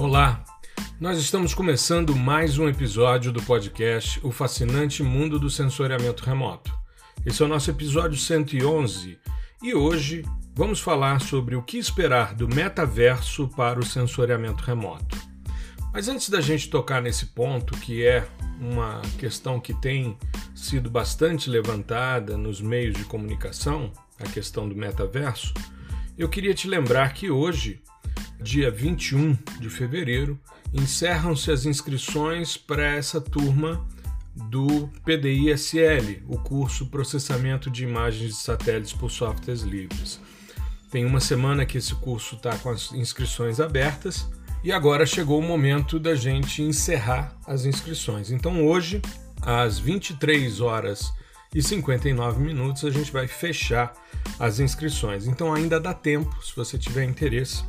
Olá, nós estamos começando mais um episódio do podcast O Fascinante Mundo do Sensoriamento Remoto. Esse é o nosso episódio 111 e hoje vamos falar sobre o que esperar do metaverso para o sensoriamento remoto. Mas antes da gente tocar nesse ponto, que é uma questão que tem sido bastante levantada nos meios de comunicação, a questão do metaverso, eu queria te lembrar que hoje dia 21 de fevereiro, encerram-se as inscrições para essa turma do PDI-SL, o curso Processamento de Imagens de Satélites por Softwares Livres. Tem uma semana que esse curso está com as inscrições abertas e agora chegou o momento da gente encerrar as inscrições. Então hoje, às 23 horas e 59 minutos, a gente vai fechar as inscrições. Então ainda dá tempo, se você tiver interesse,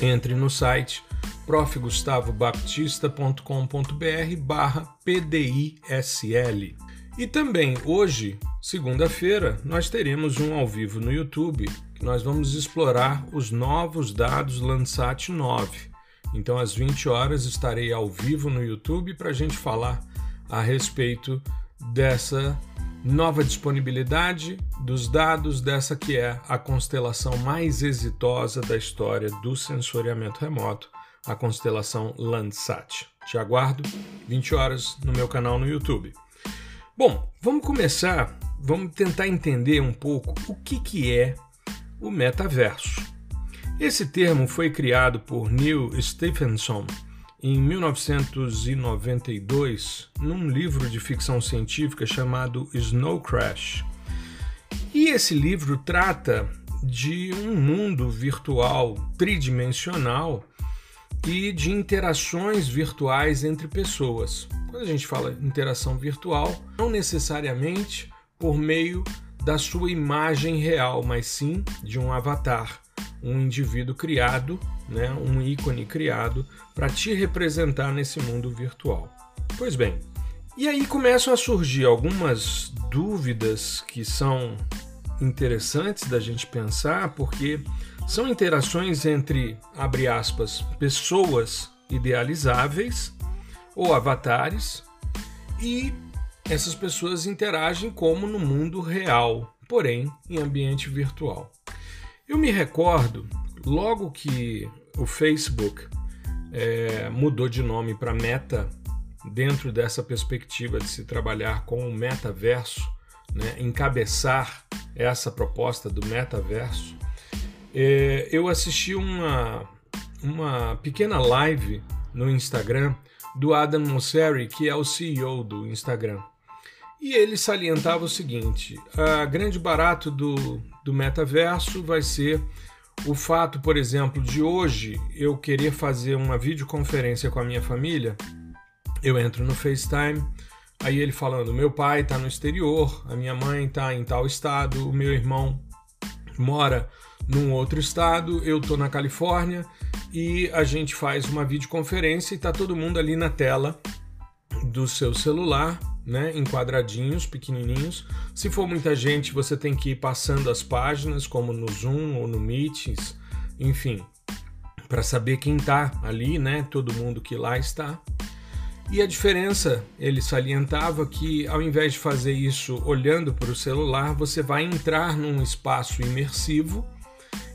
entre no site profgustavobaptista.com.br barra PDISL. E também hoje, segunda-feira, nós teremos um ao vivo no YouTube que nós vamos explorar os novos dados Landsat 9. Então, às 20 horas, estarei ao vivo no YouTube para a gente falar a respeito dessa nova disponibilidade dos dados dessa que é a constelação mais exitosa da história do sensoriamento remoto, a constelação Landsat. Te aguardo 20 horas no meu canal no YouTube. Bom, vamos começar, vamos tentar entender um pouco o que, que é o metaverso. Esse termo foi criado por Neil Stephenson em 1992 num livro de ficção científica chamado Snow Crash. E esse livro trata de um mundo virtual tridimensional e de interações virtuais entre pessoas. Quando a gente fala interação virtual, não necessariamente por meio da sua imagem real, mas sim de um avatar, um indivíduo criado, né, um ícone criado para te representar nesse mundo virtual. Pois bem, e aí começam a surgir algumas dúvidas que são interessantes da gente pensar, porque são interações entre, abre aspas, pessoas idealizáveis ou avatares e essas pessoas interagem como no mundo real, porém em ambiente virtual. Eu me recordo, logo que o Facebook é, mudou de nome para Meta, dentro dessa perspectiva de se trabalhar com o metaverso, né, encabeçar essa proposta do metaverso, é, eu assisti uma, uma pequena live no Instagram do Adam Mosseri, que é o CEO do Instagram. E ele salientava o seguinte: a grande barato do, do metaverso vai ser o fato, por exemplo, de hoje eu querer fazer uma videoconferência com a minha família, eu entro no FaceTime, aí ele falando: meu pai está no exterior, a minha mãe está em tal estado, o meu irmão mora num outro estado, eu estou na Califórnia e a gente faz uma videoconferência e está todo mundo ali na tela do seu celular né, em quadradinhos pequenininhos. Se for muita gente, você tem que ir passando as páginas, como no Zoom ou no Meetings, enfim, para saber quem está ali, né, todo mundo que lá está. E a diferença, ele salientava que ao invés de fazer isso olhando para o celular, você vai entrar num espaço imersivo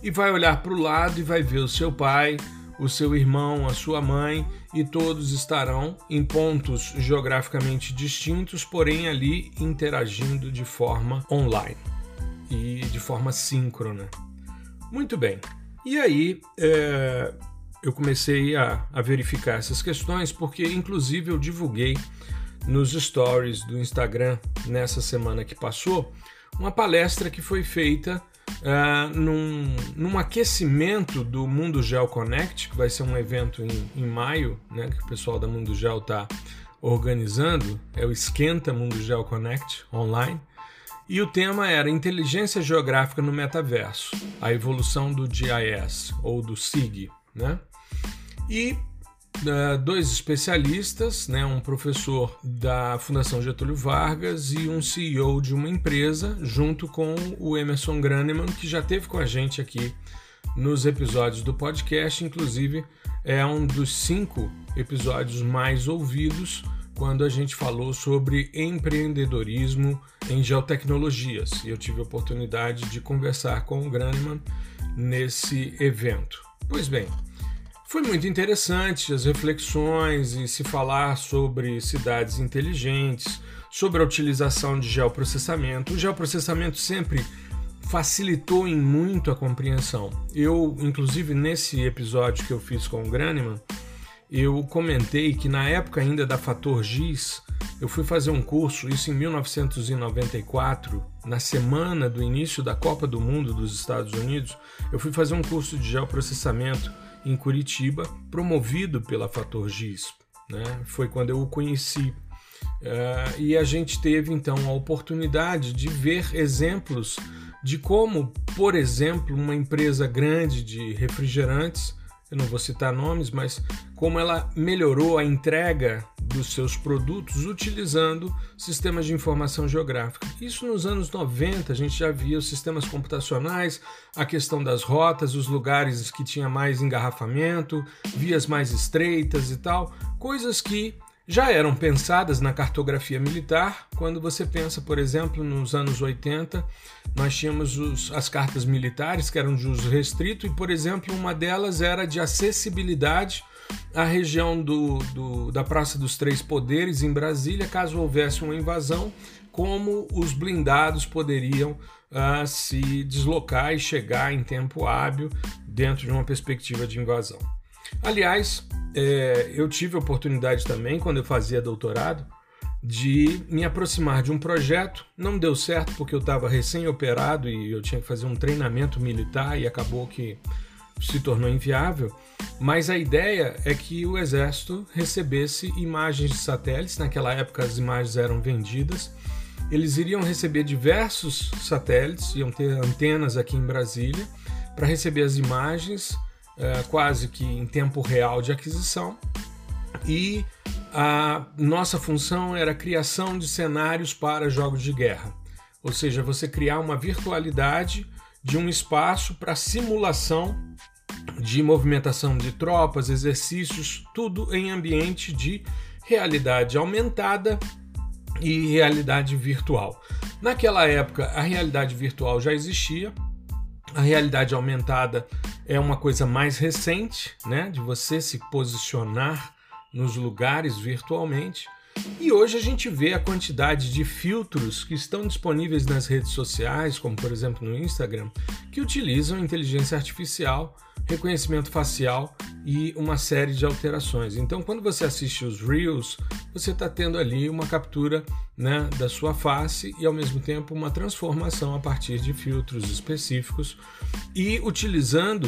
e vai olhar para o lado e vai ver o seu pai, o seu irmão, a sua mãe e todos estarão em pontos geograficamente distintos, porém ali interagindo de forma online e de forma síncrona. Muito bem. E aí é, eu comecei a, a verificar essas questões porque, inclusive, eu divulguei nos stories do Instagram nessa semana que passou uma palestra que foi feita uh, num, num aquecimento do Mundo Gel Connect, que vai ser um evento em, em maio, né, que o pessoal da Mundo Gel está organizando, é o Esquenta Mundo Gel Connect online. E o tema era Inteligência Geográfica no Metaverso, a evolução do GIS ou do SIG. Né? E dois especialistas, né, um professor da Fundação Getúlio Vargas e um CEO de uma empresa, junto com o Emerson Graneman, que já teve com a gente aqui nos episódios do podcast, inclusive é um dos cinco episódios mais ouvidos quando a gente falou sobre empreendedorismo em geotecnologias. E eu tive a oportunidade de conversar com o Graneman nesse evento. Pois bem, foi muito interessante as reflexões e se falar sobre cidades inteligentes, sobre a utilização de geoprocessamento. O geoprocessamento sempre facilitou em muito a compreensão. Eu, inclusive, nesse episódio que eu fiz com o Graneman, eu comentei que na época ainda da Fator Giz, eu fui fazer um curso, isso em 1994, na semana do início da Copa do Mundo dos Estados Unidos, eu fui fazer um curso de geoprocessamento em Curitiba, promovido pela Fator Giz. Né? Foi quando eu o conheci. Uh, e a gente teve então a oportunidade de ver exemplos de como, por exemplo, uma empresa grande de refrigerantes eu não vou citar nomes, mas como ela melhorou a entrega dos seus produtos utilizando sistemas de informação geográfica. Isso nos anos 90 a gente já via os sistemas computacionais, a questão das rotas, os lugares que tinha mais engarrafamento, vias mais estreitas e tal, coisas que já eram pensadas na cartografia militar. Quando você pensa, por exemplo, nos anos 80, nós tínhamos os, as cartas militares que eram de uso restrito, e, por exemplo, uma delas era de acessibilidade à região do, do, da Praça dos Três Poderes, em Brasília, caso houvesse uma invasão, como os blindados poderiam uh, se deslocar e chegar em tempo hábil dentro de uma perspectiva de invasão. Aliás, é, eu tive a oportunidade também, quando eu fazia doutorado, de me aproximar de um projeto. Não deu certo porque eu estava recém-operado e eu tinha que fazer um treinamento militar e acabou que se tornou inviável. Mas a ideia é que o exército recebesse imagens de satélites. Naquela época as imagens eram vendidas. Eles iriam receber diversos satélites, iam ter antenas aqui em Brasília para receber as imagens é, quase que em tempo real de aquisição e a nossa função era a criação de cenários para jogos de guerra, ou seja, você criar uma virtualidade de um espaço para simulação de movimentação de tropas, exercícios, tudo em ambiente de realidade aumentada e realidade virtual. Naquela época, a realidade virtual já existia, a realidade aumentada é uma coisa mais recente, né, de você se posicionar nos lugares virtualmente. E hoje a gente vê a quantidade de filtros que estão disponíveis nas redes sociais, como por exemplo no Instagram, que utilizam inteligência artificial, reconhecimento facial e uma série de alterações. Então, quando você assiste os Reels, você está tendo ali uma captura né, da sua face e ao mesmo tempo uma transformação a partir de filtros específicos e utilizando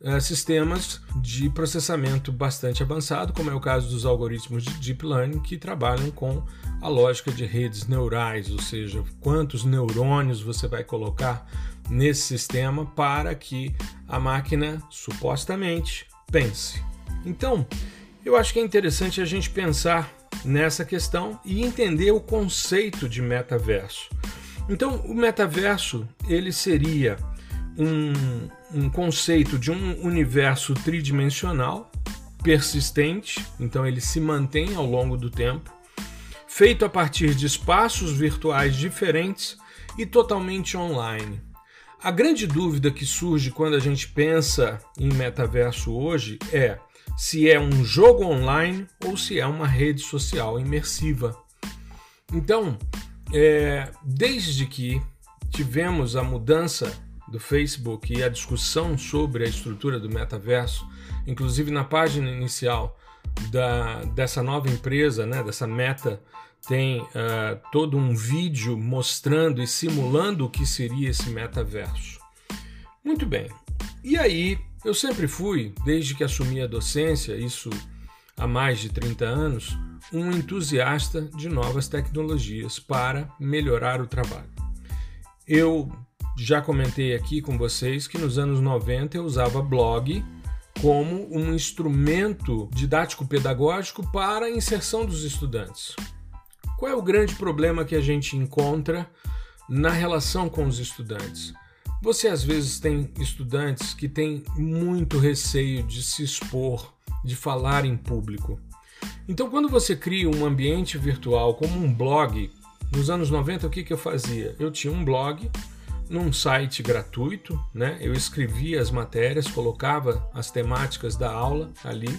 uh, sistemas de processamento bastante avançado, como é o caso dos algoritmos de deep learning que trabalham com a lógica de redes neurais, ou seja, quantos neurônios você vai colocar nesse sistema para que a máquina supostamente pense. Então, eu acho que é interessante a gente pensar nessa questão e entender o conceito de metaverso. Então, o metaverso ele seria um, um conceito de um universo tridimensional persistente, então ele se mantém ao longo do tempo, feito a partir de espaços virtuais diferentes e totalmente online. A grande dúvida que surge quando a gente pensa em metaverso hoje é se é um jogo online ou se é uma rede social imersiva. Então, é, desde que tivemos a mudança do Facebook e a discussão sobre a estrutura do metaverso, inclusive na página inicial da, dessa nova empresa, né, dessa Meta, tem uh, todo um vídeo mostrando e simulando o que seria esse metaverso. Muito bem. E aí, eu sempre fui, desde que assumi a docência, isso há mais de 30 anos, um entusiasta de novas tecnologias para melhorar o trabalho. Eu já comentei aqui com vocês que nos anos 90 eu usava blog como um instrumento didático-pedagógico para a inserção dos estudantes. Qual é o grande problema que a gente encontra na relação com os estudantes? Você às vezes tem estudantes que têm muito receio de se expor, de falar em público. Então, quando você cria um ambiente virtual como um blog, nos anos 90 o que, que eu fazia? Eu tinha um blog num site gratuito, né? Eu escrevia as matérias, colocava as temáticas da aula ali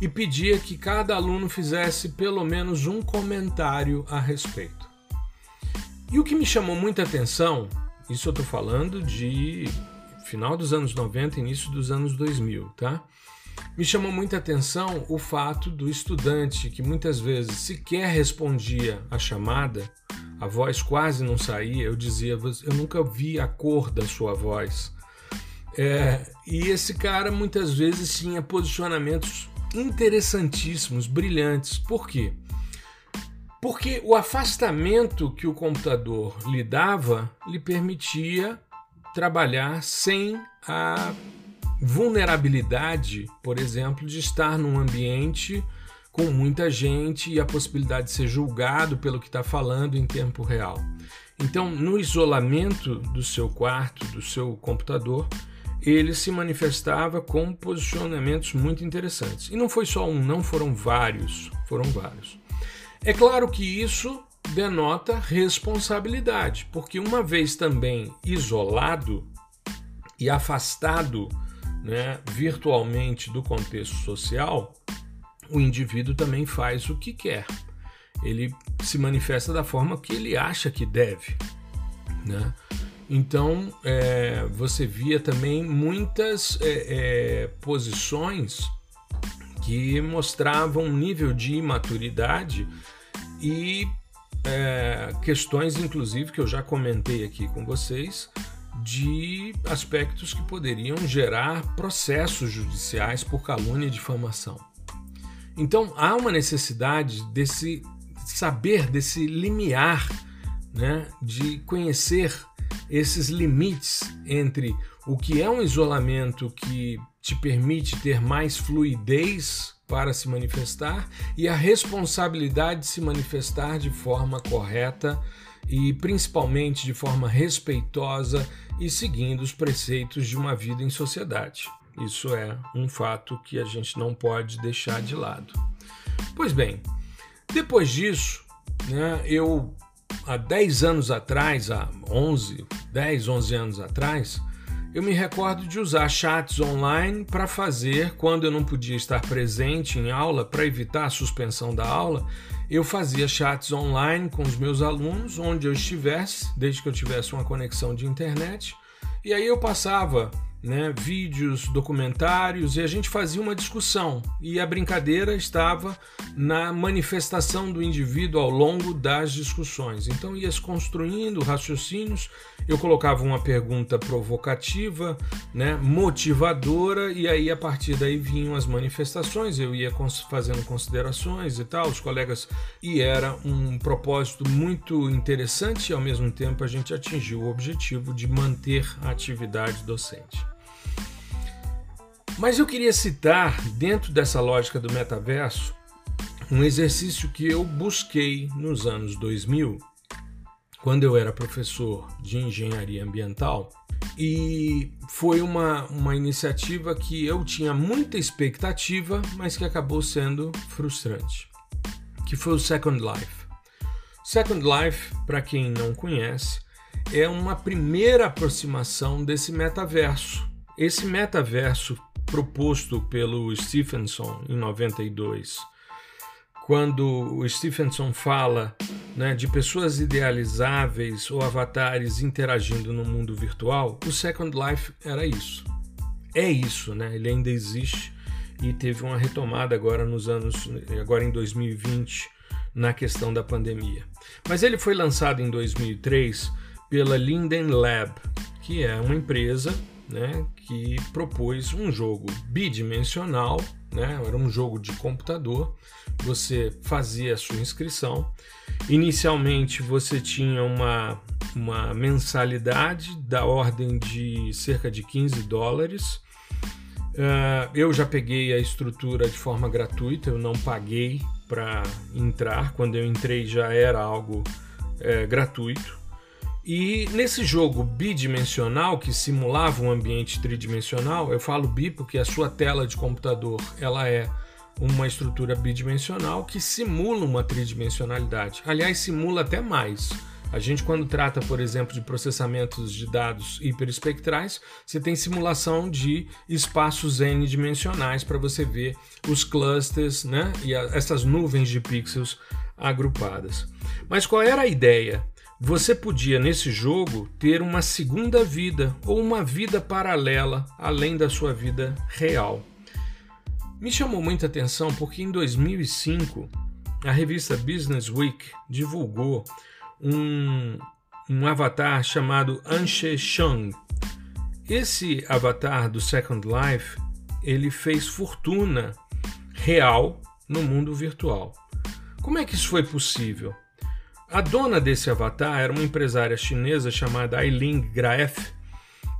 e pedia que cada aluno fizesse pelo menos um comentário a respeito. E o que me chamou muita atenção, isso eu estou falando de final dos anos 90, início dos anos 2000, tá? Me chamou muita atenção o fato do estudante que muitas vezes sequer respondia a chamada, a voz quase não saía, eu dizia, eu nunca vi a cor da sua voz. É, e esse cara muitas vezes tinha posicionamentos interessantíssimos, brilhantes. Por quê? Porque o afastamento que o computador lhe dava lhe permitia trabalhar sem a vulnerabilidade, por exemplo, de estar num ambiente com muita gente e a possibilidade de ser julgado pelo que está falando em tempo real. Então, no isolamento do seu quarto, do seu computador, ele se manifestava com posicionamentos muito interessantes. E não foi só um, não foram vários, foram vários. É claro que isso denota responsabilidade, porque uma vez também isolado e afastado né, virtualmente do contexto social, o indivíduo também faz o que quer. Ele se manifesta da forma que ele acha que deve. Né? Então, é, você via também muitas é, é, posições que mostravam um nível de imaturidade e é, questões, inclusive, que eu já comentei aqui com vocês, de aspectos que poderiam gerar processos judiciais por calúnia e difamação. Então, há uma necessidade desse saber, desse limiar, né, de conhecer esses limites entre o que é um isolamento que te permite ter mais fluidez para se manifestar e a responsabilidade de se manifestar de forma correta e principalmente de forma respeitosa e seguindo os preceitos de uma vida em sociedade. Isso é um fato que a gente não pode deixar de lado. Pois bem, depois disso, né, eu há 10 anos atrás, há 11, 10, 11 anos atrás, eu me recordo de usar chats online para fazer, quando eu não podia estar presente em aula, para evitar a suspensão da aula, eu fazia chats online com os meus alunos, onde eu estivesse, desde que eu tivesse uma conexão de internet, e aí eu passava né, vídeos, documentários e a gente fazia uma discussão. E a brincadeira estava na manifestação do indivíduo ao longo das discussões. Então ia se construindo raciocínios, eu colocava uma pergunta provocativa, né, motivadora, e aí a partir daí vinham as manifestações, eu ia fazendo considerações e tal, os colegas, e era um propósito muito interessante e ao mesmo tempo a gente atingiu o objetivo de manter a atividade docente. Mas eu queria citar, dentro dessa lógica do metaverso, um exercício que eu busquei nos anos 2000, quando eu era professor de engenharia ambiental, e foi uma, uma iniciativa que eu tinha muita expectativa, mas que acabou sendo frustrante, que foi o Second Life. Second Life, para quem não conhece, é uma primeira aproximação desse metaverso. Esse metaverso proposto pelo Stephenson em 92, quando o Stephenson fala né, de pessoas idealizáveis ou avatares interagindo no mundo virtual, o Second Life era isso. É isso, né? Ele ainda existe e teve uma retomada agora nos anos, agora em 2020, na questão da pandemia. Mas ele foi lançado em 2003 pela Linden Lab, que é uma empresa né, que propôs um jogo bidimensional, né, era um jogo de computador. Você fazia a sua inscrição. Inicialmente você tinha uma, uma mensalidade da ordem de cerca de 15 dólares. Uh, eu já peguei a estrutura de forma gratuita, eu não paguei para entrar. Quando eu entrei já era algo é, gratuito. E nesse jogo bidimensional que simulava um ambiente tridimensional, eu falo bi porque a sua tela de computador ela é uma estrutura bidimensional que simula uma tridimensionalidade. Aliás, simula até mais. A gente, quando trata, por exemplo, de processamentos de dados hiperespectrais, você tem simulação de espaços n-dimensionais para você ver os clusters né, e a, essas nuvens de pixels agrupadas. Mas qual era a ideia? Você podia, nesse jogo, ter uma segunda vida ou uma vida paralela além da sua vida real. Me chamou muita atenção porque em 2005 a revista Business Week divulgou um, um avatar chamado Anshe Shang. Esse avatar do Second Life ele fez fortuna real no mundo virtual. Como é que isso foi possível? A dona desse avatar era uma empresária chinesa chamada Aileen Graef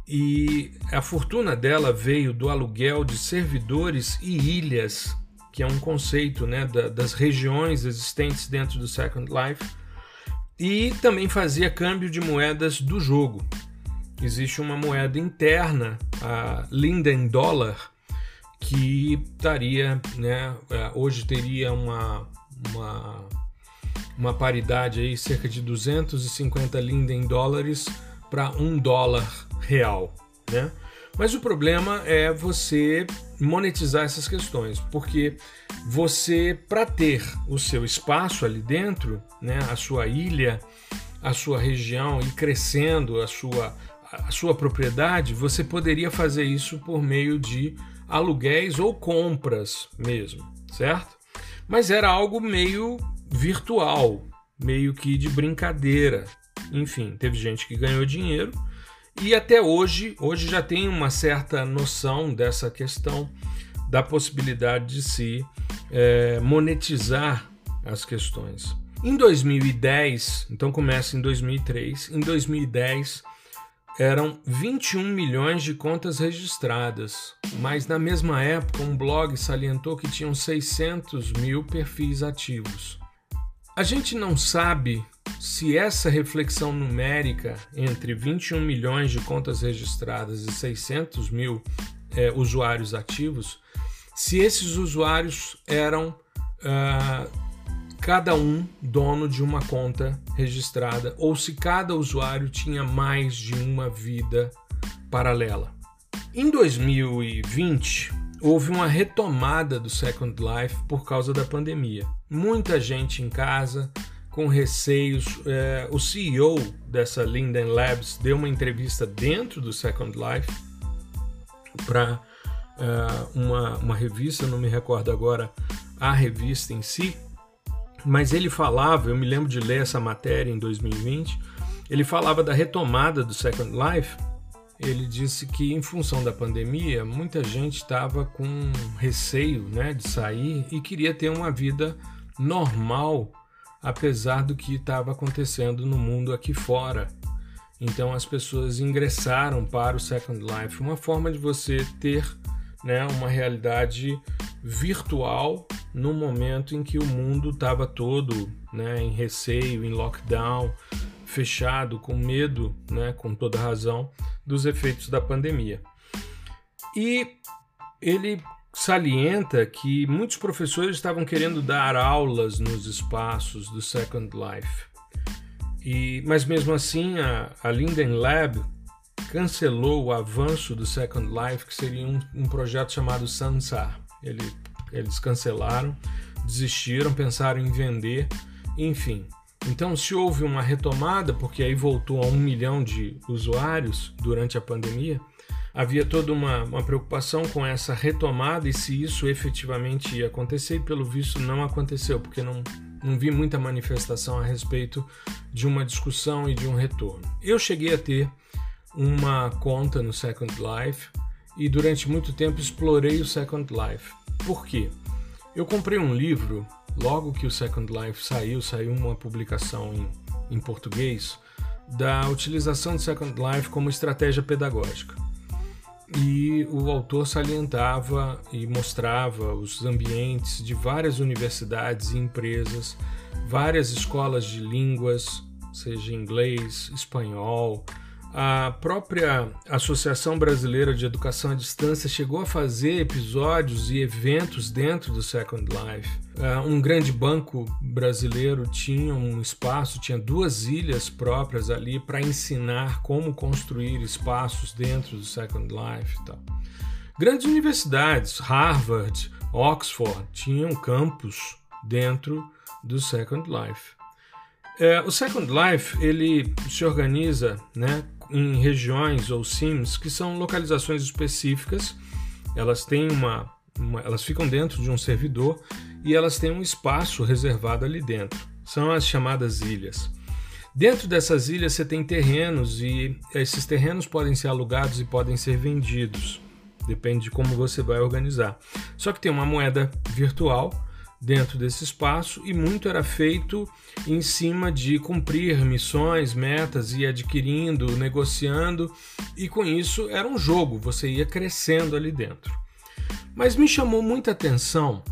e a fortuna dela veio do aluguel de servidores e ilhas, que é um conceito né, das regiões existentes dentro do Second Life, e também fazia câmbio de moedas do jogo. Existe uma moeda interna, a Linden Dollar, que estaria, né, é, hoje teria uma, uma uma paridade aí, cerca de 250 linden dólares para um dólar real, né? Mas o problema é você monetizar essas questões, porque você, para ter o seu espaço ali dentro, né, a sua ilha, a sua região e crescendo a sua, a sua propriedade, você poderia fazer isso por meio de aluguéis ou compras mesmo, certo? Mas era algo meio virtual, meio que de brincadeira. Enfim, teve gente que ganhou dinheiro e até hoje, hoje já tem uma certa noção dessa questão da possibilidade de se é, monetizar as questões. Em 2010, então começa em 2003, em 2010 eram 21 milhões de contas registradas, mas na mesma época um blog salientou que tinham 600 mil perfis ativos. A gente não sabe se essa reflexão numérica entre 21 milhões de contas registradas e 600 mil é, usuários ativos, se esses usuários eram uh, cada um dono de uma conta registrada ou se cada usuário tinha mais de uma vida paralela. Em 2020, houve uma retomada do Second Life por causa da pandemia. Muita gente em casa, com receios. É, o CEO dessa Linden Labs deu uma entrevista dentro do Second Life para é, uma, uma revista, não me recordo agora a revista em si, mas ele falava, eu me lembro de ler essa matéria em 2020, ele falava da retomada do Second Life ele disse que em função da pandemia muita gente estava com receio né, de sair e queria ter uma vida normal, apesar do que estava acontecendo no mundo aqui fora. Então as pessoas ingressaram para o Second Life, uma forma de você ter né, uma realidade virtual no momento em que o mundo estava todo né, em receio, em lockdown, fechado, com medo, né, com toda razão, dos efeitos da pandemia. E ele salienta que muitos professores estavam querendo dar aulas nos espaços do Second Life. E, mas mesmo assim, a, a Linden Lab cancelou o avanço do Second Life, que seria um, um projeto chamado Sansar. Ele, eles cancelaram, desistiram, pensaram em vender, enfim. Então, se houve uma retomada, porque aí voltou a um milhão de usuários durante a pandemia, havia toda uma, uma, preocupação com essa retomada e se isso efetivamente ia acontecer, e pelo visto não aconteceu, porque não, não vi muita manifestação a respeito de uma discussão e de um retorno. Eu cheguei a ter uma conta no Second Life e durante muito tempo explorei o Second Life. Por quê? Eu comprei um livro logo que o Second Life saiu, saiu uma publicação em, em português da utilização do Second Life como estratégia pedagógica. E o autor salientava e mostrava os ambientes de várias universidades e empresas, várias escolas de línguas seja inglês, espanhol. A própria Associação Brasileira de Educação à Distância chegou a fazer episódios e eventos dentro do Second Life. Uh, um grande banco brasileiro tinha um espaço, tinha duas ilhas próprias ali para ensinar como construir espaços dentro do Second Life. E tal. Grandes universidades, Harvard, Oxford, tinham campus dentro do Second Life. É, o Second Life ele se organiza né, em regiões ou sims que são localizações específicas. Elas têm uma, elas ficam dentro de um servidor e elas têm um espaço reservado ali dentro. São as chamadas ilhas. Dentro dessas ilhas você tem terrenos e esses terrenos podem ser alugados e podem ser vendidos. Depende de como você vai organizar. Só que tem uma moeda virtual dentro desse espaço e muito era feito em cima de cumprir missões, metas e adquirindo, negociando e com isso era um jogo, você ia crescendo ali dentro. Mas me chamou muita atenção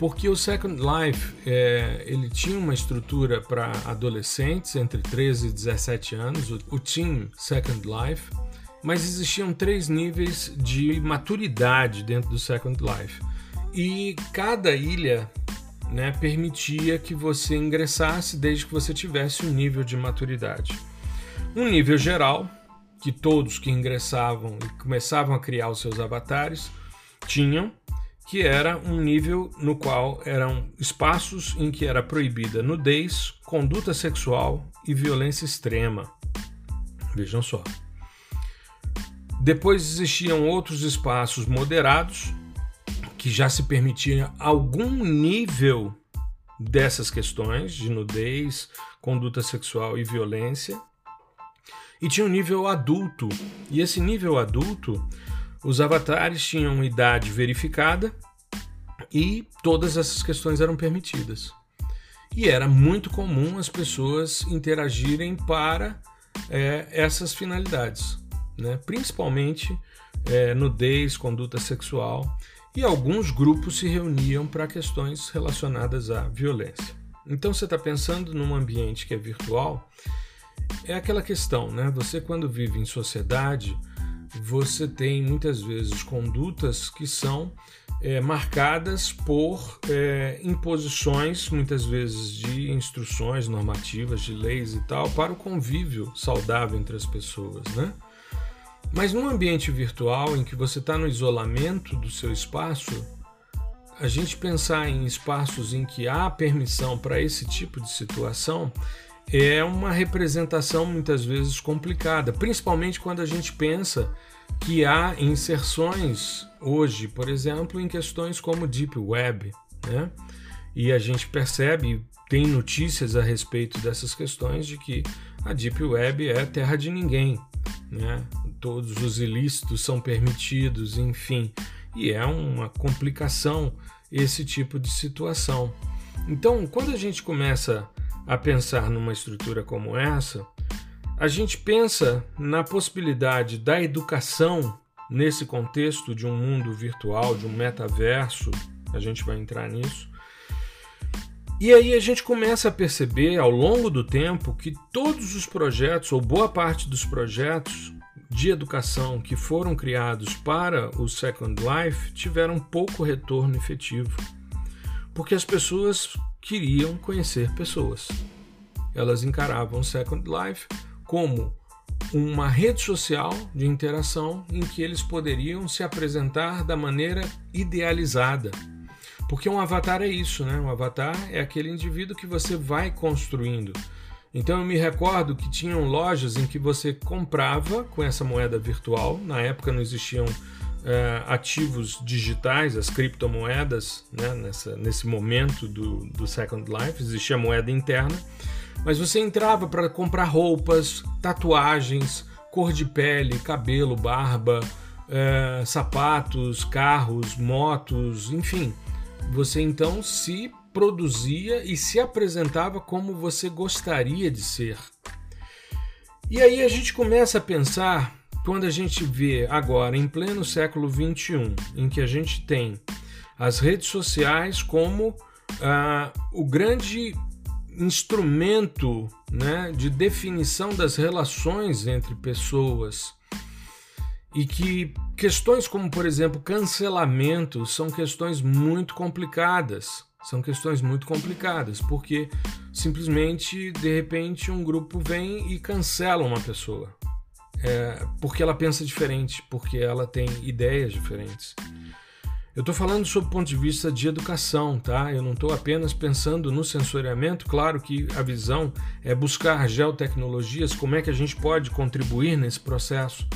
porque o Second Life é, ele tinha uma estrutura para adolescentes entre 13 e 17 anos, o, o Team Second Life, mas existiam três níveis de maturidade dentro do Second Life. E cada ilha né, permitia que você ingressasse desde que você tivesse um nível de maturidade. Um nível geral, que todos que ingressavam e começavam a criar os seus avatares tinham, que era um nível no qual eram espaços em que era proibida nudez, conduta sexual e violência extrema. Vejam só. Depois existiam outros espaços moderados, que já se permitia algum nível dessas questões de nudez, conduta sexual e violência. E tinha um nível adulto. E esse nível adulto, os avatares tinham idade verificada e todas essas questões eram permitidas. E era muito comum as pessoas interagirem para é, essas finalidades, né? principalmente é, nudez, conduta sexual e alguns grupos se reuniam para questões relacionadas à violência. Então você está pensando num ambiente que é virtual, é aquela questão, né? Você quando vive em sociedade, você tem muitas vezes condutas que são é, marcadas por é, imposições, muitas vezes de instruções normativas, de leis e tal, para o convívio saudável entre as pessoas, né? Mas num ambiente virtual em que você está no isolamento do seu espaço, a gente pensar em espaços em que há permissão para esse tipo de situação é uma representação muitas vezes complicada, principalmente quando a gente pensa que há inserções hoje, por exemplo, em questões como Deep Web, né? E a gente percebe, tem notícias a respeito dessas questões de que a Deep Web é terra de ninguém, né? todos os ilícitos são permitidos, enfim. E é uma complicação esse tipo de situação. Então, quando a gente começa a pensar numa estrutura como essa, a gente pensa na possibilidade da educação nesse contexto de um mundo virtual, de um metaverso, a gente vai entrar nisso. E aí a gente começa a perceber ao longo do tempo que todos os projetos, ou boa parte dos projetos, de educação que foram criados para o Second Life tiveram pouco retorno efetivo, porque as pessoas queriam conhecer pessoas. Elas encaravam o Second Life como uma rede social de interação em que eles poderiam se apresentar da maneira idealizada. Porque um avatar é isso, né? Um avatar é aquele indivíduo que você vai construindo então eu me recordo que tinham lojas em que você comprava com essa moeda virtual. Na época não existiam ativos digitais, as criptomoedas, né, nessa, nesse momento do, do Second Life, existia moeda interna. Mas você entrava para comprar roupas, tatuagens, cor de pele, cabelo, barba, é, sapatos, carros, motos, enfim. Você então se produzia e se apresentava como você gostaria de ser. E aí a gente começa a pensar, quando a gente vê agora, em pleno século XXI, em que a gente tem as redes sociais como ah, o grande instrumento né, de definição das relações entre pessoas e que questões como, por exemplo, cancelamento são questões muito complicadas. São questões muito complicadas, porque simplesmente, de repente, um grupo vem e cancela uma pessoa. É, porque ela pensa diferente, porque ela tem ideias diferentes. Eu estou falando sob o ponto de vista de educação, tá? Eu não estou apenas pensando no sensoriamento. Claro que a visão é buscar geotecnologias, como é que a gente pode contribuir nesse processo,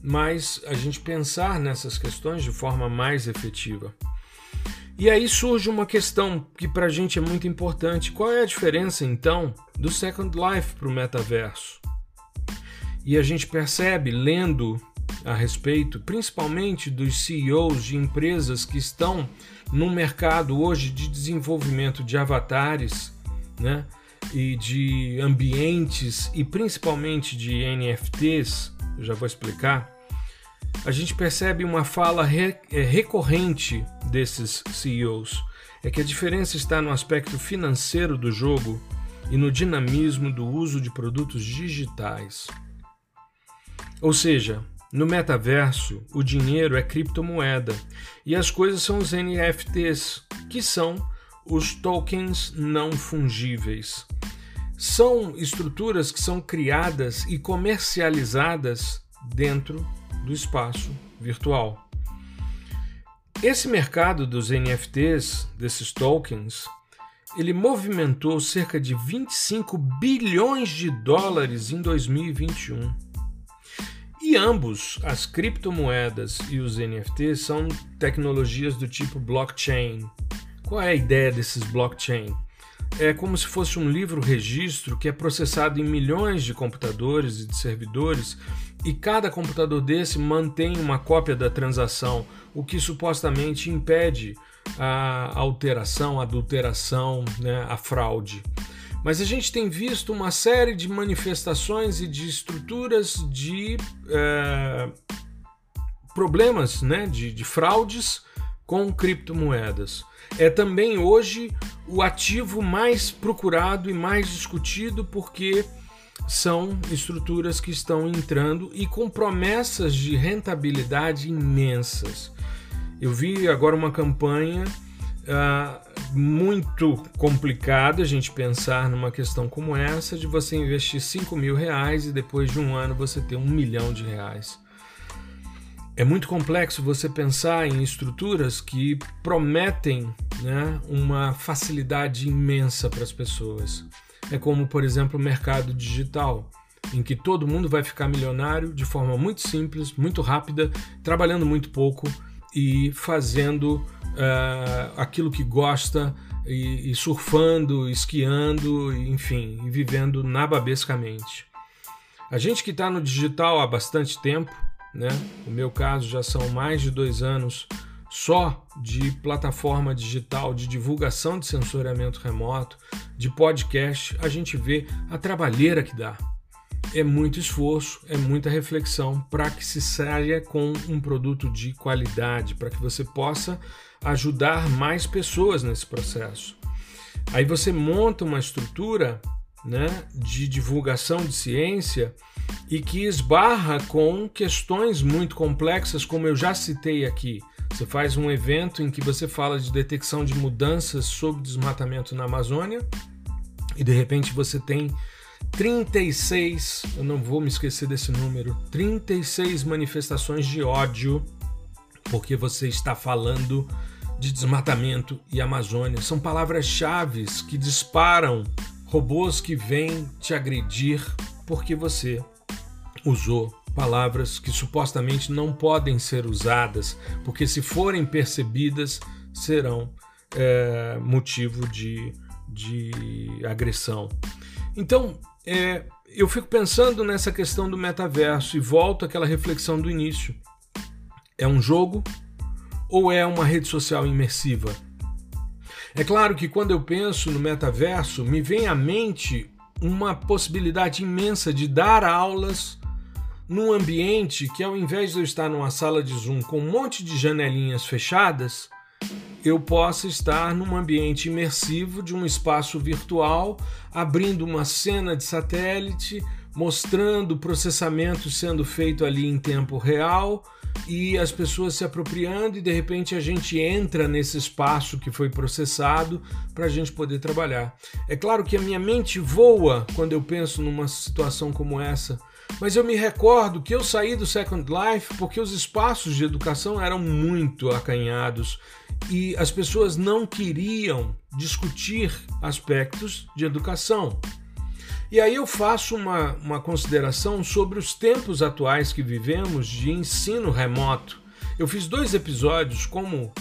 mas a gente pensar nessas questões de forma mais efetiva. E aí surge uma questão que para a gente é muito importante: qual é a diferença então do Second Life para o metaverso? E a gente percebe lendo a respeito, principalmente dos CEOs de empresas que estão no mercado hoje de desenvolvimento de avatares, né? E de ambientes e principalmente de NFTs, eu já vou explicar a gente percebe uma fala é, recorrente desses CEOs. É que a diferença está no aspecto financeiro do jogo e no dinamismo do uso de produtos digitais. Ou seja, no metaverso, o dinheiro é criptomoeda e as coisas são os NFTs, que são os tokens não fungíveis. São estruturas que são criadas e comercializadas dentro do espaço virtual. Esse mercado dos NFTs, desses tokens, ele movimentou cerca de 25 bilhões de dólares em 2021. E ambos, as criptomoedas e os NFTs, são tecnologias do tipo blockchain. Qual é a ideia desses blockchain? É como se fosse um livro-registro que é processado em milhões de computadores e de servidores e cada computador desse mantém uma cópia da transação, o que supostamente impede a alteração, a adulteração, né, a fraude. Mas a gente tem visto uma série de manifestações e de estruturas de é, problemas né, de, de fraudes com criptomoedas. É também hoje o ativo mais procurado e mais discutido porque são estruturas que estão entrando e com promessas de rentabilidade imensas. Eu vi agora uma campanha uh, muito complicada a gente pensar numa questão como essa de você investir 5 mil reais e depois de um ano você ter um milhão de reais. É muito complexo você pensar em estruturas que prometem né, uma facilidade imensa para as pessoas. É como, por exemplo, o mercado digital, em que todo mundo vai ficar milionário de forma muito simples, muito rápida, trabalhando muito pouco e fazendo uh, aquilo que gosta e, e, surfando, esquiando, enfim, e vivendo nababescamente. A gente que está no digital há bastante tempo, né? No meu caso já são mais de dois anos só de plataforma digital de divulgação de sensoriamento remoto, de podcast, a gente vê a trabalheira que dá. É muito esforço, é muita reflexão para que se saia com um produto de qualidade, para que você possa ajudar mais pessoas nesse processo. Aí você monta uma estrutura né, de divulgação de ciência e que esbarra com questões muito complexas, como eu já citei aqui você faz um evento em que você fala de detecção de mudanças sobre desmatamento na Amazônia e de repente você tem 36, eu não vou me esquecer desse número, 36 manifestações de ódio porque você está falando de desmatamento e Amazônia. São palavras-chave que disparam robôs que vêm te agredir porque você usou palavras que supostamente não podem ser usadas, porque se forem percebidas serão é, motivo de, de agressão. Então, é, eu fico pensando nessa questão do metaverso e volto àquela reflexão do início. É um jogo ou é uma rede social imersiva? É claro que quando eu penso no metaverso, me vem à mente uma possibilidade imensa de dar aulas num ambiente que, ao invés de eu estar numa sala de Zoom com um monte de janelinhas fechadas, eu possa estar num ambiente imersivo de um espaço virtual, abrindo uma cena de satélite, mostrando o processamento sendo feito ali em tempo real e as pessoas se apropriando e de repente a gente entra nesse espaço que foi processado para a gente poder trabalhar. É claro que a minha mente voa quando eu penso numa situação como essa, mas eu me recordo que eu saí do Second Life porque os espaços de educação eram muito acanhados e as pessoas não queriam discutir aspectos de educação. E aí eu faço uma, uma consideração sobre os tempos atuais que vivemos de ensino remoto. Eu fiz dois episódios como uh,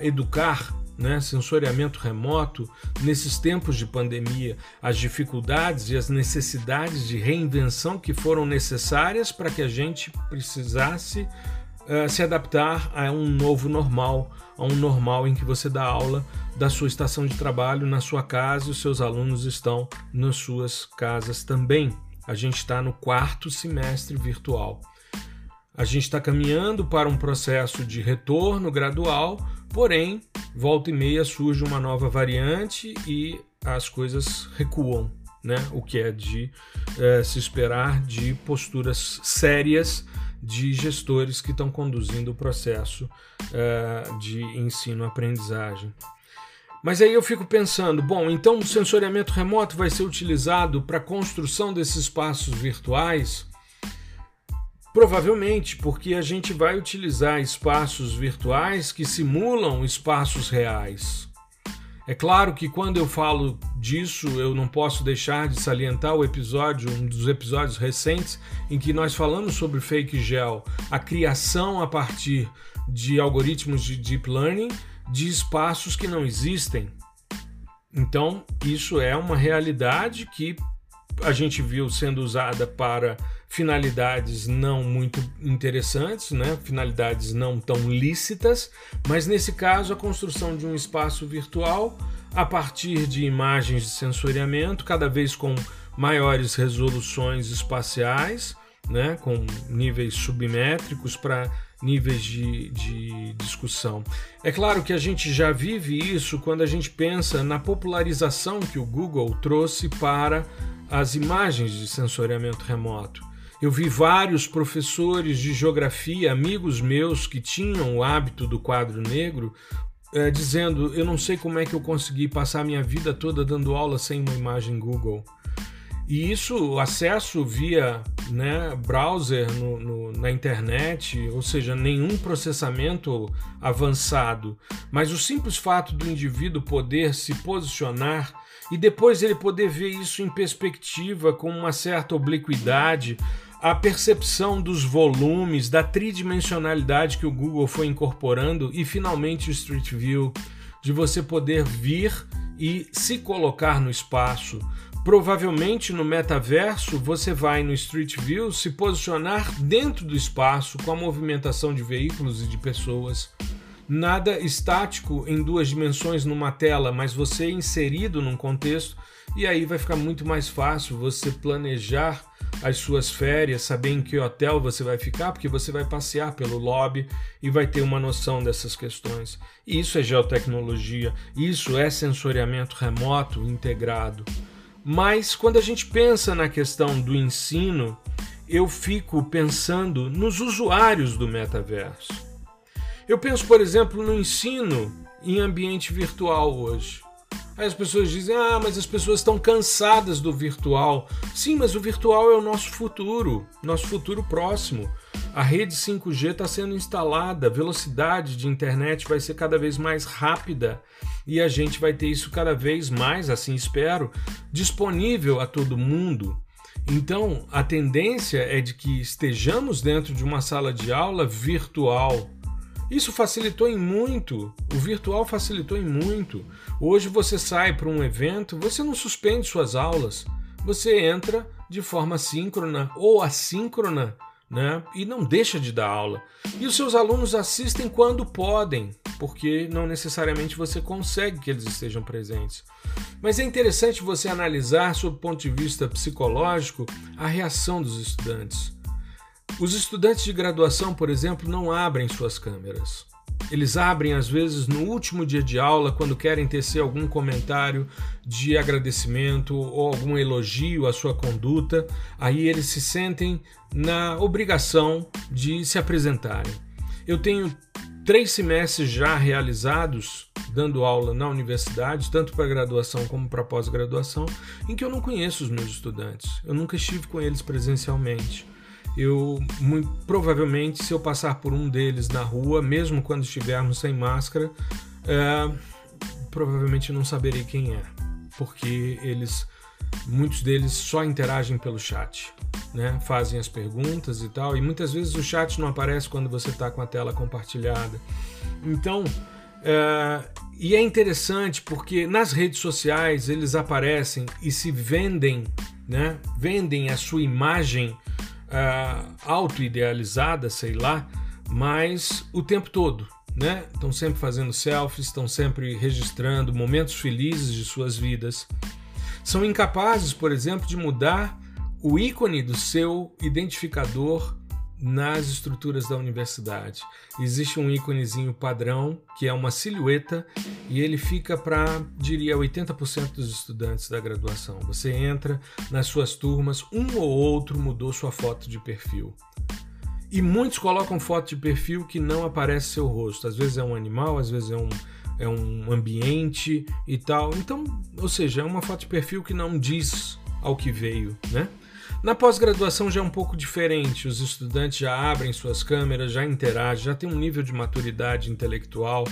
educar né, sensoriamento remoto nesses tempos de pandemia, as dificuldades e as necessidades de reinvenção que foram necessárias para que a gente precisasse uh, se adaptar a um novo normal, a um normal em que você dá aula da sua estação de trabalho na sua casa e os seus alunos estão nas suas casas também. A gente está no quarto semestre virtual. A gente está caminhando para um processo de retorno gradual, porém, volta e meia surge uma nova variante e as coisas recuam, né? o que é de é, se esperar de posturas sérias de gestores que estão conduzindo o processo é, de ensino-aprendizagem. Mas aí eu fico pensando, bom, então o sensoriamento remoto vai ser utilizado para a construção desses espaços virtuais? Provavelmente, porque a gente vai utilizar espaços virtuais que simulam espaços reais. É claro que quando eu falo disso, eu não posso deixar de salientar o episódio, um dos episódios recentes, em que nós falamos sobre fake gel, a criação a partir de algoritmos de deep learning de espaços que não existem. Então, isso é uma realidade que a gente viu sendo usada para finalidades não muito interessantes, né? finalidades não tão lícitas, mas nesse caso a construção de um espaço virtual a partir de imagens de sensoriamento, cada vez com maiores resoluções espaciais, né? com níveis submétricos para níveis de, de discussão. É claro que a gente já vive isso quando a gente pensa na popularização que o Google trouxe para as imagens de sensoriamento remoto. Eu vi vários professores de geografia, amigos meus que tinham o hábito do quadro negro, é, dizendo: Eu não sei como é que eu consegui passar minha vida toda dando aula sem uma imagem Google. E isso, o acesso via né, browser no, no, na internet, ou seja, nenhum processamento avançado, mas o simples fato do indivíduo poder se posicionar e depois ele poder ver isso em perspectiva com uma certa obliquidade, a percepção dos volumes, da tridimensionalidade que o Google foi incorporando e finalmente o Street View, de você poder vir e se colocar no espaço Provavelmente no metaverso você vai no Street View se posicionar dentro do espaço com a movimentação de veículos e de pessoas. Nada estático em duas dimensões numa tela, mas você inserido num contexto e aí vai ficar muito mais fácil você planejar as suas férias, saber em que hotel você vai ficar, porque você vai passear pelo lobby e vai ter uma noção dessas questões. Isso é geotecnologia, isso é sensoriamento remoto integrado. Mas quando a gente pensa na questão do ensino, eu fico pensando nos usuários do metaverso. Eu penso, por exemplo, no ensino em ambiente virtual hoje. Aí as pessoas dizem: ah, mas as pessoas estão cansadas do virtual. Sim, mas o virtual é o nosso futuro, nosso futuro próximo. A rede 5G está sendo instalada, a velocidade de internet vai ser cada vez mais rápida e a gente vai ter isso cada vez mais, assim espero, disponível a todo mundo. Então, a tendência é de que estejamos dentro de uma sala de aula virtual. Isso facilitou em muito, o virtual facilitou em muito. Hoje você sai para um evento, você não suspende suas aulas, você entra de forma síncrona ou assíncrona né? E não deixa de dar aula. E os seus alunos assistem quando podem, porque não necessariamente você consegue que eles estejam presentes. Mas é interessante você analisar, sob o ponto de vista psicológico, a reação dos estudantes. Os estudantes de graduação, por exemplo, não abrem suas câmeras. Eles abrem às vezes no último dia de aula, quando querem tecer algum comentário de agradecimento ou algum elogio à sua conduta, aí eles se sentem na obrigação de se apresentarem. Eu tenho três semestres já realizados dando aula na universidade, tanto para graduação como para pós-graduação, em que eu não conheço os meus estudantes. Eu nunca estive com eles presencialmente eu muito, provavelmente se eu passar por um deles na rua, mesmo quando estivermos sem máscara, é, provavelmente não saberei quem é, porque eles muitos deles só interagem pelo chat, né? Fazem as perguntas e tal, e muitas vezes o chat não aparece quando você está com a tela compartilhada. Então, é, e é interessante porque nas redes sociais eles aparecem e se vendem, né? Vendem a sua imagem uh, auto-idealizada, sei lá, mas o tempo todo. Né? Estão sempre fazendo selfies, estão sempre registrando momentos felizes de suas vidas. São incapazes, por exemplo, de mudar o ícone do seu identificador nas estruturas da universidade. Existe um íconezinho padrão, que é uma silhueta, e ele fica para, diria, 80% dos estudantes da graduação. Você entra nas suas turmas, um ou outro mudou sua foto de perfil. E muitos colocam foto de perfil que não aparece seu rosto. Às vezes é um animal, às vezes é um, é um ambiente e tal. Então, ou seja, é uma foto de perfil que não diz ao que veio, né? Na pós-graduação já é um pouco diferente, os estudantes já abrem suas câmeras, já interagem, já tem um nível de maturidade intelectual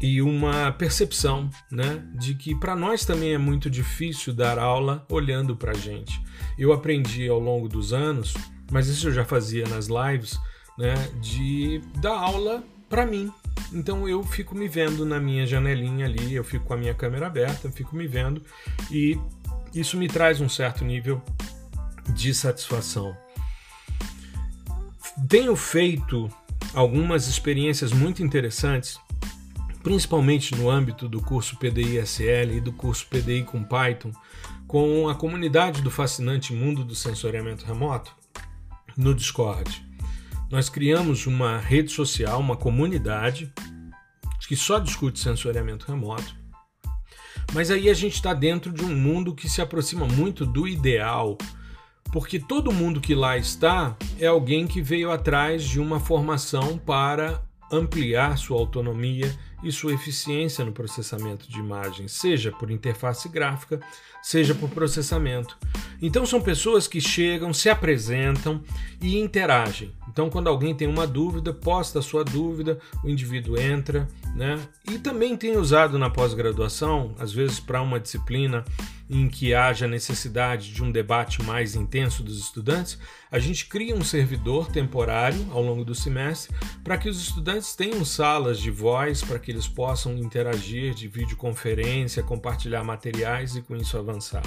e uma percepção né, de que para nós também é muito difícil dar aula olhando para a gente. Eu aprendi ao longo dos anos, mas isso eu já fazia nas lives, né, de dar aula para mim. Então eu fico me vendo na minha janelinha ali, eu fico com a minha câmera aberta, fico me vendo e isso me traz um certo nível de satisfação. Tenho feito algumas experiências muito interessantes, principalmente no âmbito do curso PDI SL e do curso PDI com Python, com a comunidade do fascinante mundo do sensoriamento remoto no Discord. Nós criamos uma rede social, uma comunidade que só discute sensoriamento remoto. Mas aí a gente está dentro de um mundo que se aproxima muito do ideal porque todo mundo que lá está é alguém que veio atrás de uma formação para ampliar sua autonomia e sua eficiência no processamento de imagens, seja por interface gráfica, seja por processamento. Então são pessoas que chegam, se apresentam e interagem. Então quando alguém tem uma dúvida, posta a sua dúvida, o indivíduo entra, né? E também tem usado na pós-graduação, às vezes para uma disciplina em que haja necessidade de um debate mais intenso dos estudantes, a gente cria um servidor temporário ao longo do semestre para que os estudantes tenham salas de voz para que eles possam interagir de videoconferência, compartilhar materiais e com isso avançar.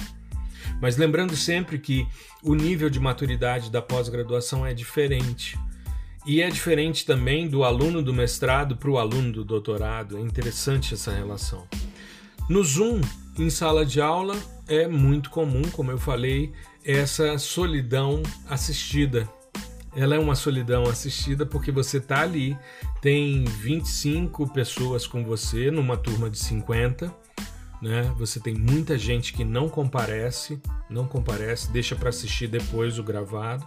Mas lembrando sempre que o nível de maturidade da pós-graduação é diferente. E é diferente também do aluno do mestrado para o aluno do doutorado. É interessante essa relação. No Zoom, em sala de aula, é muito comum, como eu falei, essa solidão assistida. Ela é uma solidão assistida porque você está ali, tem 25 pessoas com você numa turma de 50, né? Você tem muita gente que não comparece, não comparece, deixa para assistir depois o gravado.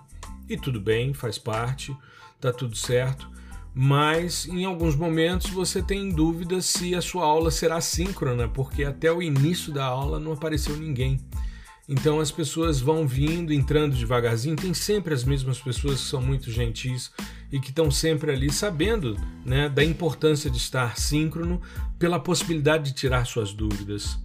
E tudo bem, faz parte, tá tudo certo mas em alguns momentos você tem dúvida se a sua aula será síncrona, porque até o início da aula não apareceu ninguém. Então as pessoas vão vindo, entrando devagarzinho. Tem sempre as mesmas pessoas que são muito gentis e que estão sempre ali sabendo né, da importância de estar síncrono pela possibilidade de tirar suas dúvidas.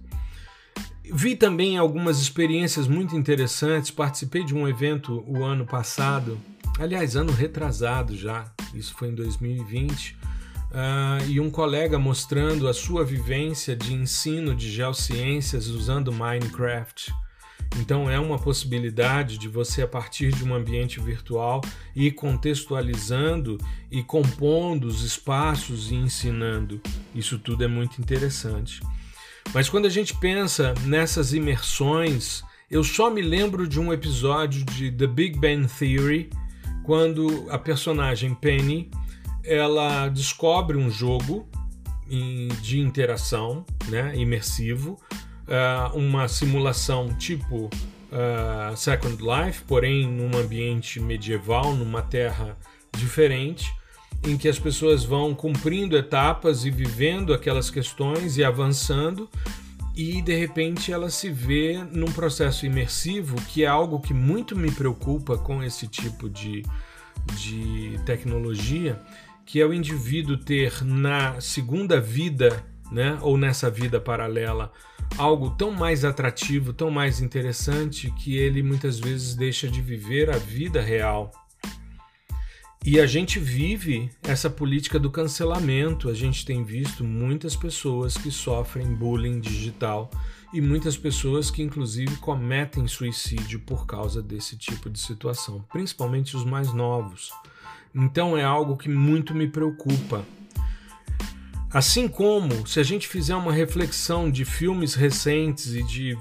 Vi também algumas experiências muito interessantes. Participei de um evento o ano passado aliás, ano retrasado já, isso foi em 2020, uh, ah, e um colega mostrando a sua vivência de ensino de geociências usando Minecraft. Então é uma possibilidade de você, a partir de um ambiente virtual, ir contextualizando e compondo os espaços e ensinando. Isso tudo é muito interessante. Mas quando a gente pensa nessas imersões, eu só me lembro de um episódio de The Big Bang Theory quando a personagem Penny ela descobre um jogo de interação, né, imersivo, uh, uma simulação tipo uh, Second Life, porém num ambiente medieval, numa terra diferente, em que as pessoas vão cumprindo etapas e vivendo aquelas questões e avançando, e de repente ela se vê num processo imersivo, que é algo que muito me preocupa com esse tipo de, de tecnologia, que é o indivíduo ter na segunda vida, né, ou nessa vida paralela, algo tão mais atrativo, tão mais interessante, que ele muitas vezes deixa de viver a vida real. E a gente vive essa política do cancelamento. A gente tem visto muitas pessoas que sofrem bullying digital e muitas pessoas que, inclusive, cometem suicídio por causa desse tipo de situação, principalmente os mais novos. Então é algo que muito me preocupa. Assim como, se a gente fizer uma reflexão de filmes recentes e de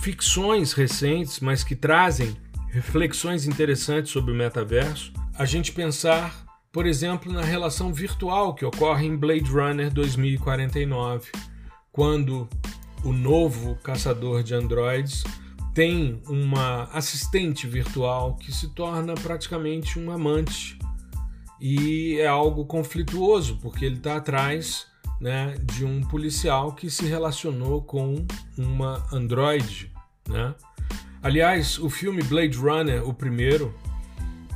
ficções recentes, mas que trazem reflexões interessantes sobre o metaverso, a gente pensar, por exemplo, na relação virtual que ocorre em Blade Runner 2049, quando o novo caçador de androides tem uma assistente virtual que se torna praticamente um amante e é algo conflituoso porque ele está atrás né, de um policial que se relacionou com uma androide. Né? Aliás, o filme Blade Runner, o primeiro,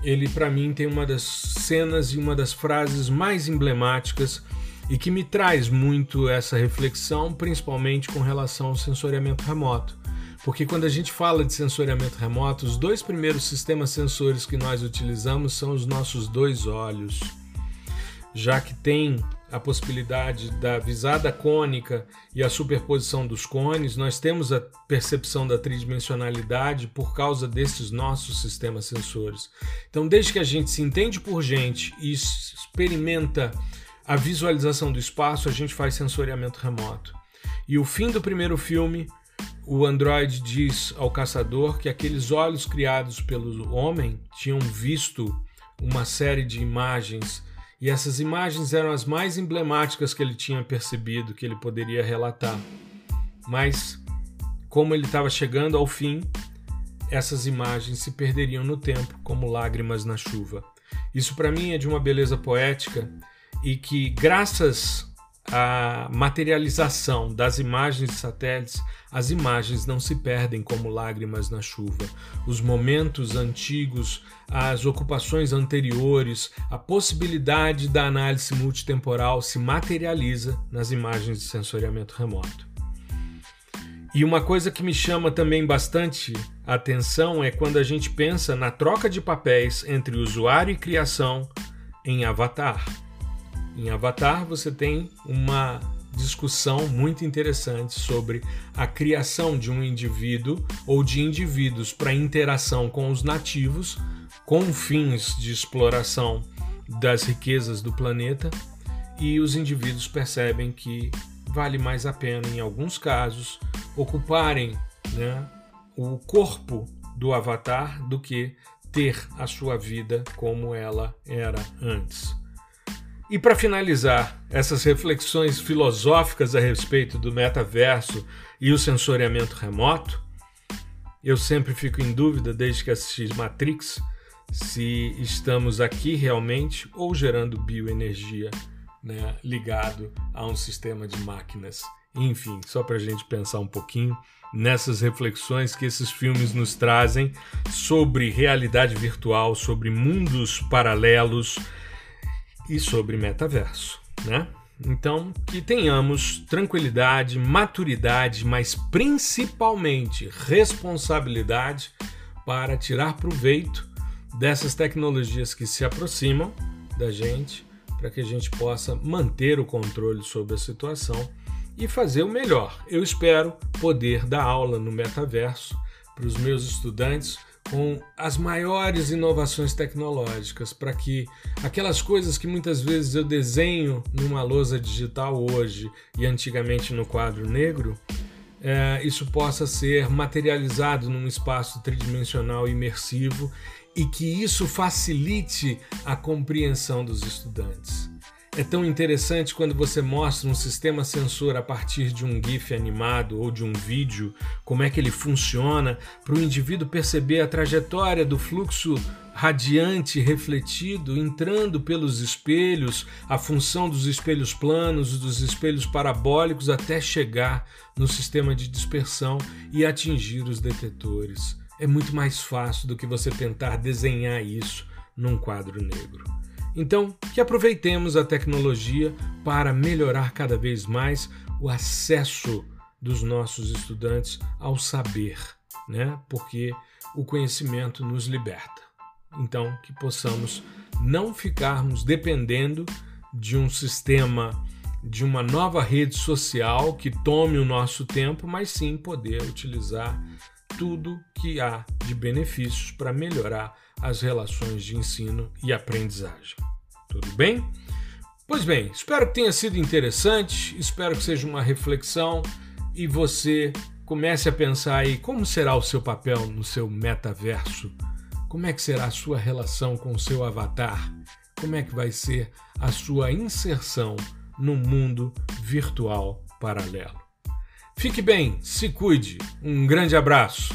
ele para mim tem uma das cenas e uma das frases mais emblemáticas e que me traz muito essa reflexão, principalmente com relação ao sensoriamento remoto. Porque quando a gente fala de sensoriamento remoto, os dois primeiros sistemas sensores que nós utilizamos são os nossos dois olhos. Já que tem a possibilidade da visada cônica e a superposição dos cones, nós temos a percepção da tridimensionalidade por causa desses nossos sistemas sensores. Então, desde que a gente se entende por gente e experimenta a visualização do espaço, a gente faz sensoriamento remoto. E o fim do primeiro filme o androide diz ao caçador que aqueles olhos criados pelo homem tinham visto uma série de imagens e essas imagens eram as mais emblemáticas que ele tinha percebido que ele poderia relatar. Mas, como ele estava chegando ao fim, essas imagens se perderiam no tempo como lágrimas na chuva. Isso para mim é de uma beleza poética e que, graças à materialização das imagens de satélites, as imagens não se perdem como lágrimas na chuva. Os momentos antigos, as ocupações anteriores, a possibilidade da análise multitemporal se materializa nas imagens de sensoriamento remoto. E uma coisa que me chama também bastante atenção é quando a gente pensa na troca de papéis entre usuário e criação em Avatar. Em Avatar você tem uma discussão muito interessante sobre a criação de um indivíduo ou de indivíduos para interação com os nativos com fins de exploração das riquezas do planeta e os indivíduos percebem que vale mais a pena, em alguns casos, ocuparem né, o corpo do avatar do que ter a sua vida como ela era antes. E para finalizar essas reflexões filosóficas a respeito do metaverso e o sensoriamento remoto, eu sempre fico em dúvida, desde que assisti Matrix, se estamos aqui realmente ou gerando bioenergia né, ligado a um sistema de máquinas. Enfim, só para a gente pensar um pouquinho nessas reflexões que esses filmes nos trazem sobre realidade virtual, sobre mundos paralelos e sobre metaverso, né? Então, que tenhamos tranquilidade, maturidade, mas principalmente responsabilidade para tirar proveito dessas tecnologias que se aproximam da gente, para que a gente possa manter o controle sobre a situação e fazer o melhor. Eu espero poder dar aula no metaverso para os meus estudantes com as maiores inovações tecnológicas para que aquelas coisas que muitas vezes eu desenho numa lousa digital hoje e antigamente no quadro negro, é, isso possa ser materializado num espaço tridimensional imersivo e que isso facilite a compreensão dos estudantes. É tão interessante quando você mostra um sistema sensor a partir de um GIF animado ou de um vídeo, como é que ele funciona, para o indivíduo perceber a trajetória do fluxo radiante refletido entrando pelos espelhos, a função dos espelhos planos, dos espelhos parabólicos, até chegar no sistema de dispersão e atingir os detetores. É muito mais fácil do que você tentar desenhar isso num quadro negro. Então, que aproveitemos a tecnologia para melhorar cada vez mais o acesso dos nossos estudantes ao saber, né? Porque o conhecimento nos liberta. Então, que possamos não ficarmos dependendo de um sistema, de uma nova rede social que tome o nosso tempo, mas sim poder utilizar tudo que há de benefícios para melhorar as relações de ensino e aprendizagem. Tudo bem? Pois bem, espero que tenha sido interessante, espero que seja uma reflexão e você comece a pensar aí como será o seu papel no seu metaverso, como é que será a sua relação com o seu avatar, como é que vai ser a sua inserção no mundo virtual paralelo. Fique bem, se cuide, um grande abraço.